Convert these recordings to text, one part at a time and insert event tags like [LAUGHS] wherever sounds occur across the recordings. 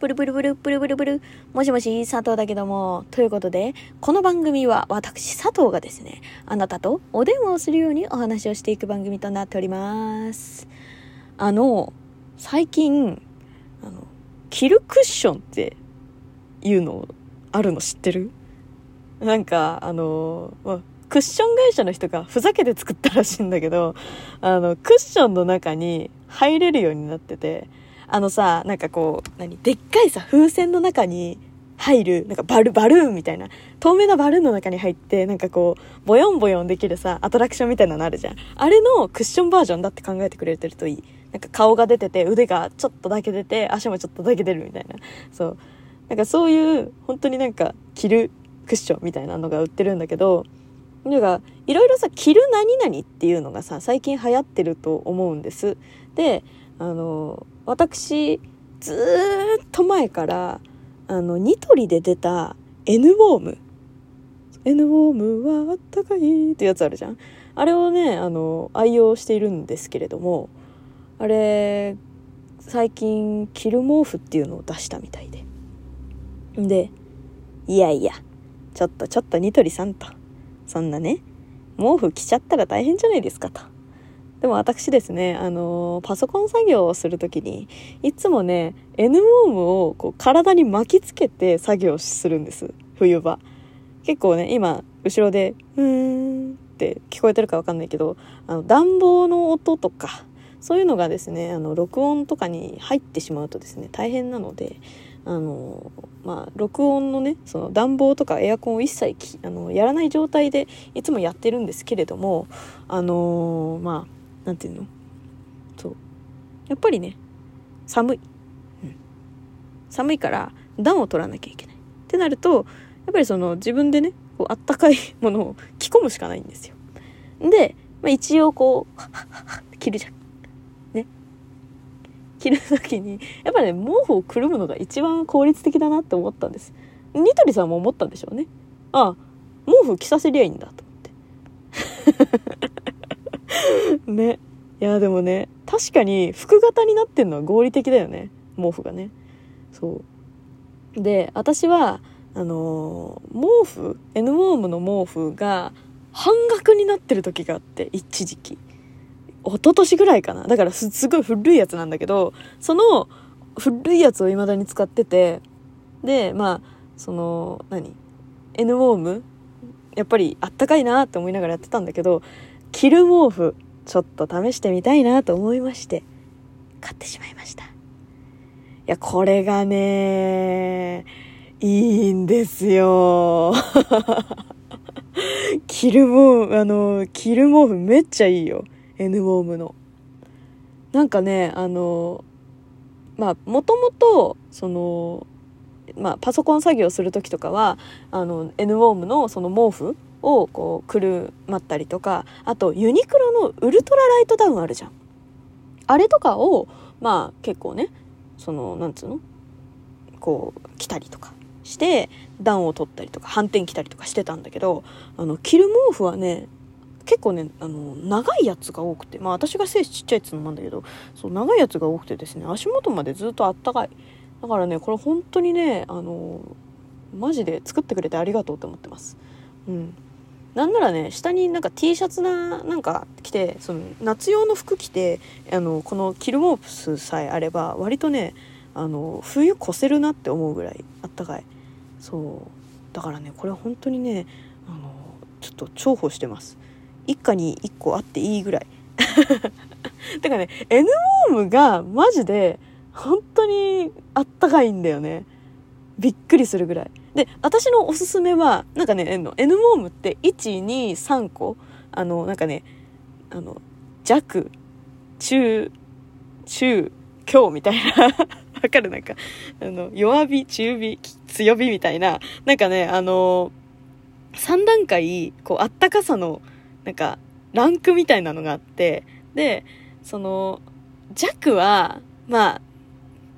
ブルブルブルブルブルブル。もしもし、佐藤だけども。ということで、この番組は私、佐藤がですね、あなたとお電話をするようにお話をしていく番組となっております。あの、最近、あの、キルクッションっていうのあるの知ってる？なんか、あの、まクッション会社の人がふざけて作ったらしいんだけど、あの、クッションの中に入れるようになってて、あのさ、なんかこう、何？でっかいさ、風船の中に入る、なんかバル、バルーンみたいな、透明なバルーンの中に入って、なんかこう、ボヨンボヨンできるさ、アトラクションみたいなのあるじゃん。あれのクッションバージョンだって考えてくれてるといい。なんか顔が出てて、腕がちょっとだけ出て、足もちょっとだけ出るみたいな。そう。なんかそういう、本当になんか、着るクッションみたいなのが売ってるんだけど、なんか、いろいろさ、着る何々っていうのがさ、最近流行ってると思うんです。で、あの、私、ずーっと前から、あの、ニトリで出た N ウォーム。N ウォームはあったかいってやつあるじゃん。あれをね、あの、愛用しているんですけれども、あれ、最近、着る毛布っていうのを出したみたいで。で、いやいや、ちょっとちょっとニトリさんと。そんなね、毛布着ちゃったら大変じゃないですかと。でも私ですね、あのーパソコン作業をするときに、いつもね、N ウォームをこう体に巻きつけて作業するんです。冬場。結構ね、今、後ろで、うーんって聞こえてるかわかんないけど、あの、暖房の音とか、そういうのがですね、あの、録音とかに入ってしまうとですね、大変なので、あのまあ録音のねその暖房とかエアコンを一切あのやらない状態でいつもやってるんですけれどもあのまあなんていうの？そう。やっぱりね寒い、うん、寒いから暖を取らなきゃいけない。ってなるとやっぱりその自分でねこうあったかいものを着込むしかないんですよ。で、まあ、一応こう着るじゃんね。着る時にやっぱね毛布をくるむのが一番効率的だなって思ったんです。ニトリさんも思ったんでしょうね。ああ毛布着させりゃいいんだと思って。[LAUGHS] ね。いやでもね確かに服型になってんのは合理的だよね。毛布がね。そう。で私はあのー毛布？N ウォームの毛布が半額になってる時があって一時期。一昨年ぐらいかな。だからすすごい古いやつなんだけど、その古いやつを未だに使ってて、で、まあ、その、何 ?N ウォーム？やっぱりあったかいなって思いながらやってたんだけど、着る毛布、ちょっと試してみたいなと思いまして、買ってしまいました。いや、これがね、いいんですよ。着る毛布、あの、着る毛布めっちゃいいよ。N ウォームの。なんかね、あの、まあ、もともと、その、まあ、パソコン作業する時とかは、あの、N ウォームのその毛布をこう、くるまったりとか、あと、ユニクロのウルトラライトダウンあるじゃん。あれとかを、まあ、結構ね、その、なんつうの？こう、着たりとかして、暖を取ったりとか、反転着たりとかしてたんだけど、あの、着る毛布はね、結構ね、あの、長いやつが多くて、まあ私が背ちっちゃいっつのもあるんだけど、そう、長いやつが多くてですね、足元までずっとあったかい。だからね、これ本当にね、あの、マジで作ってくれてありがとうって思ってます。うん。なんならね、下になんか T シャツな、なんか着て、その、夏用の服着て、あの、このキルモープスさえあれば、割とね、あの、冬越せるなって思うぐらいあったかい。そう。だからね、これ本当にね、あの、ちょっと重宝してます。一家に一個あっていいぐらい。[LAUGHS] てかね、N ウォームがマジで本当にあったかいんだよね。びっくりするぐらい。で、私のおすすめは、なんかね、N, N ウォームって1、2、3個、あの、なんかね、あの、弱、中、中、強みたいな、[LAUGHS] わかる？なんか、あの、弱火、中火、強火みたいな、なんかね、あの、3段階、こう、あったかさの、なんか、ランクみたいなのがあって、で、その、弱は、まあ、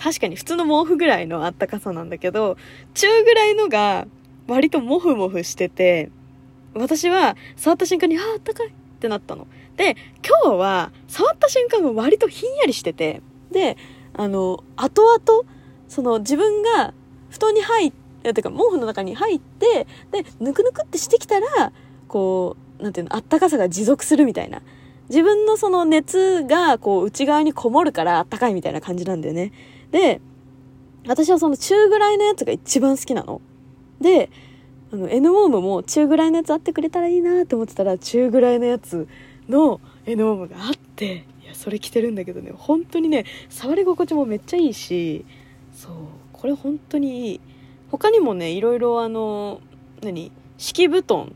確かに普通の毛布ぐらいのあったかさなんだけど、中ぐらいのが割とモフモフしてて、私は触った瞬間に、ああ、あったかいってなったの。で、今日は触った瞬間が割とひんやりしてて、で、あの、後々、その自分が布団に入って、てか毛布の中に入って、で、ぬくぬくってしてきたら、こう、なんていうの、あったかさが持続するみたいな。自分のその熱がこう内側にこもるからあったかいみたいな感じなんだよね。で、私はその中ぐらいのやつが一番好きなの。で、あの、N ウォームも中ぐらいのやつあってくれたらいいなって思ってたら、中ぐらいのやつの N ウォームがあって、いや、それ着てるんだけどね、本当にね、触り心地もめっちゃいいし、そう、これ本当にいい。他にもね、いろいろあの、何敷布団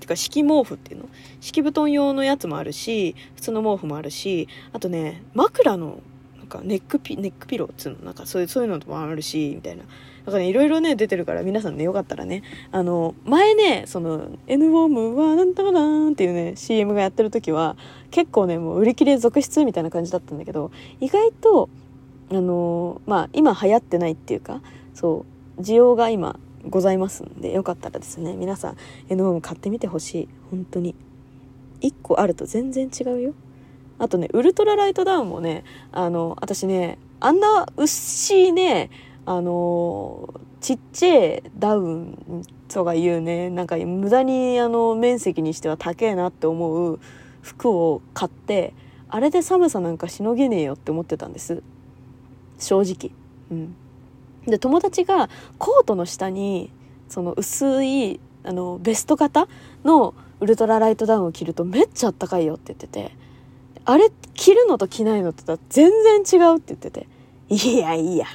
てか敷毛布っていうの？敷布団用のやつもあるし普通の毛布もあるしあとね枕のかネックピネックピローっつうのなんかそういうそういうのもあるしみたいな。だからねいろいろね出てるから皆さんねよかったらねあの前ねその N ウォームはなんとかなーっていうね CM がやってる時は結構ねもう売り切れ続出みたいな感じだったんだけど意外とあのまあ今流行ってないっていうかそう需要が今ございますんでよかったらですね皆さん N ウォーム買ってみてほしい。本当に。1個あると全然違うよ。あとね、ウルトラライトダウンもね、あの、私ね、あんな薄いね、あの、ちっちゃいダウンとかいうね、なんか無駄にあの面積にしては高えなって思う服を買って、あれで寒さなんかしのげねえよって思ってたんです。正直。うん。で、友達がコートの下に、その薄い、あの、ベスト型のウルトラライトダウンを着るとめっちゃあったかいよって言ってて、あれ着るのと着ないのと全然違うって言ってて、いやいや、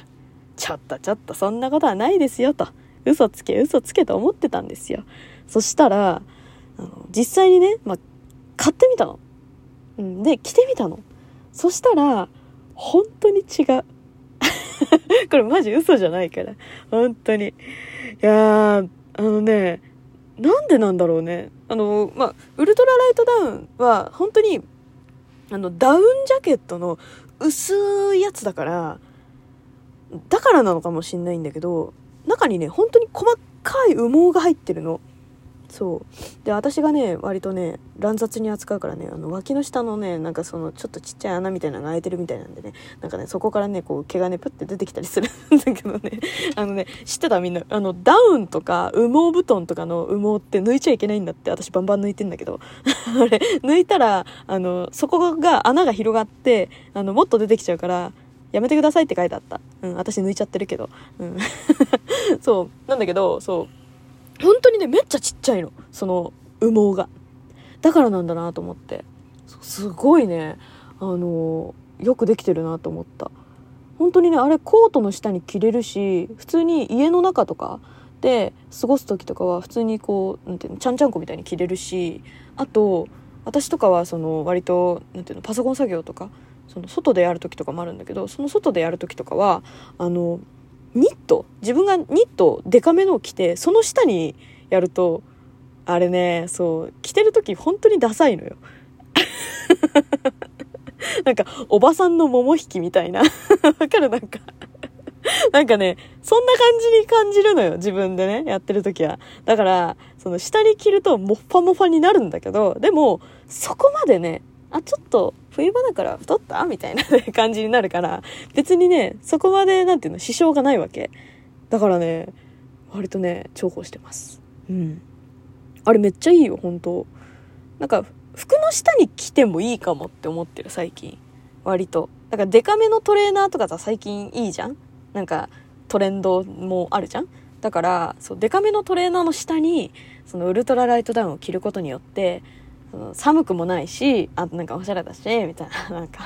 ちょっとちょっとそんなことはないですよと。嘘つけ嘘つけと思ってたんですよ。そしたら、あの実際にね、まあ、買ってみたの。うん、で、着てみたの。そしたら、本当に違う。[LAUGHS] これマジ嘘じゃないから。本当に。いやー、あのね、なんでなんだろうね。あの、まあ、ウルトラライトダウンは、本当にあの、ダウンジャケットの薄いやつだから、だからなのかもしんないんだけど、中にね、本当に細かい羽毛が入ってるの。そうで私がね割とね乱雑に扱うからねあの脇の下のねなんかそのちょっとちっちゃい穴みたいなのが開いてるみたいなんでねなんかねそこからねこう毛がねプッて出てきたりするんだけどね [LAUGHS] あのね知ってた？みんなあのダウンとか羽毛布団とかの羽毛って抜いちゃいけないんだって私バンバン抜いてんだけど [LAUGHS] あれ抜いたらあのそこが穴が広がってあのもっと出てきちゃうからやめてくださいって書いてあった。うん、私抜いちゃってるけど。うん。[LAUGHS] そう。なんだけど、そう。本当にね、めっちゃちっちゃいの。その羽毛が。だからなんだなと思って。すごいね、あのよくできてるなと思った。本当にね、あれコートの下に着れるし、普通に家の中とかで過ごす時とかは普通にこう、なんていうの、ちゃんちゃんこみたいに着れるし、あと、私とかはその割と、なんていうの、パソコン作業とか、その外でやる時とかもあるんだけど、その外でやる時とかは、あの、ニット？自分がニットデカめのを着てその下にやるとあれねそう着てる時本当にダサいのよ。[LAUGHS] なんかおばさんの桃引きみたいな。[LAUGHS] わかる？なんか。なんかね、そんな感じに感じるのよ、自分でね、やってる時は。だから、その下に着るともっぱもファになるんだけど、でも、そこまでね、あ、ちょっと冬場だから太った？みたいな [LAUGHS] 感じになるから、別にね、そこまで、なんていうの、支障がないわけ。だからね、割とね、重宝してます。うん。あれめっちゃいいよ、本当なんか、服の下に着てもいいかもって思ってる、最近。割と。だからデカめのトレーナーとかさ、最近いいじゃん？なんか、トレンドもあるじゃん？だから、そう、デカめのトレーナーの下に、そのウルトラライトダウンを着ることによって、その寒くもないし、あとなんかおしゃれだし、みたいな、[LAUGHS] なんか、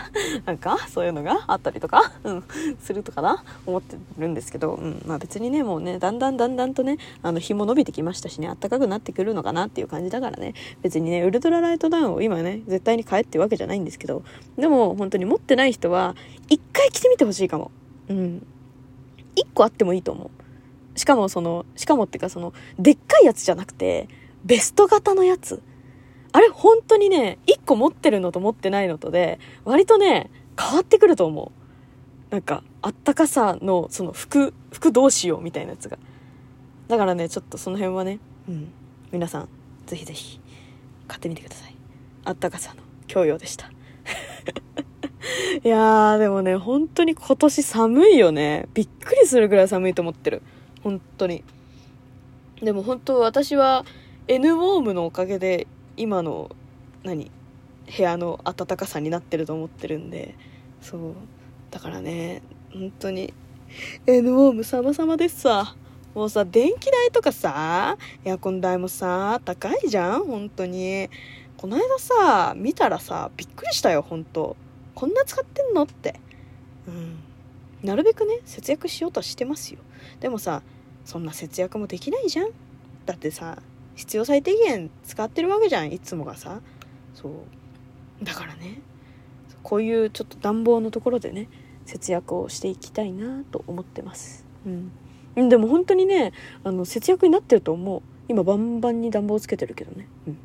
なんか、そういうのがあったりとか、うん、するとかな、思ってるんですけど、うん、まあ別にね、もうね、だんだんだんだんとね、あの、日も伸びてきましたしね、暖かくなってくるのかなっていう感じだからね、別にね、ウルトラライトダウンを今ね、絶対に買えってわけじゃないんですけど、でも本当に持ってない人は、一回着てみてほしいかも。うん。一個あってもいいと思う。しかもその、しかもっていうかその、でっかいやつじゃなくて、ベスト型のやつ。あれ本当にね、1個持ってるのと持ってないのとで、割とね、変わってくると思う。なんか、あったかさの、その服、服どうしようみたいなやつが。だからね、ちょっとその辺はね、うん。皆さん、ぜひぜひ、買ってみてください。あったかさの教養でした。[LAUGHS] いやー、でもね、本当に今年寒いよね。びっくりするぐらい寒いと思ってる。本当に。でも本当私は N ウォームのおかげで今の、何部屋の暖かさになってると思ってるんで、そう。だからね、本当に N ウォーム様々ですさ。もうさ、電気代とかさ、エアコン代もさ、高いじゃん？本当に。この間さ、見たらさ、びっくりしたよ、本当こんな使ってんのって。うん。なるべくね、節約しようとはしてますよ。でもさ、そんな節約もできないじゃんだってさ、必要最低限使ってるわけじゃん、いつもがさ。そう。だからね、こういうちょっと暖房のところでね、節約をしていきたいなと思ってます。うん。でも本当にねあの節約になってると思う今バンバンに暖房つけてるけどねうん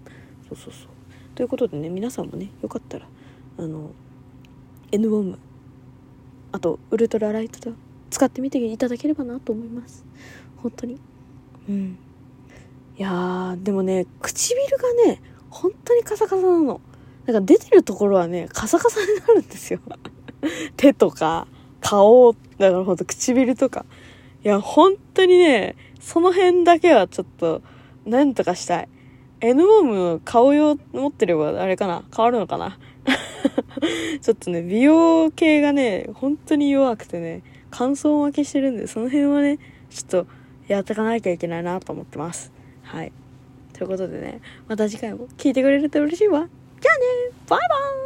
そうそうそうということでね皆さんもねよかったらあの N ウォームあとウルトラライトと使ってみていただければなと思います本当にうんいやーでもね唇がね本当にカサカサなの。なんか出てるところはねカサカサになるんですよ。[LAUGHS] 手とか顔だからほんと唇とか。いや、本当にね、その辺だけはちょっと、なんとかしたい。N ウォーム顔用持ってればあれかな？変わるのかな？[LAUGHS] ちょっとね、美容系がね、本当に弱くてね、乾燥負けしてるんで、その辺はね、ちょっとやっていかなきゃいけないなと思ってます。はい。ということでね、また次回も聞いてくれると嬉しいわ。じゃあねバイバイ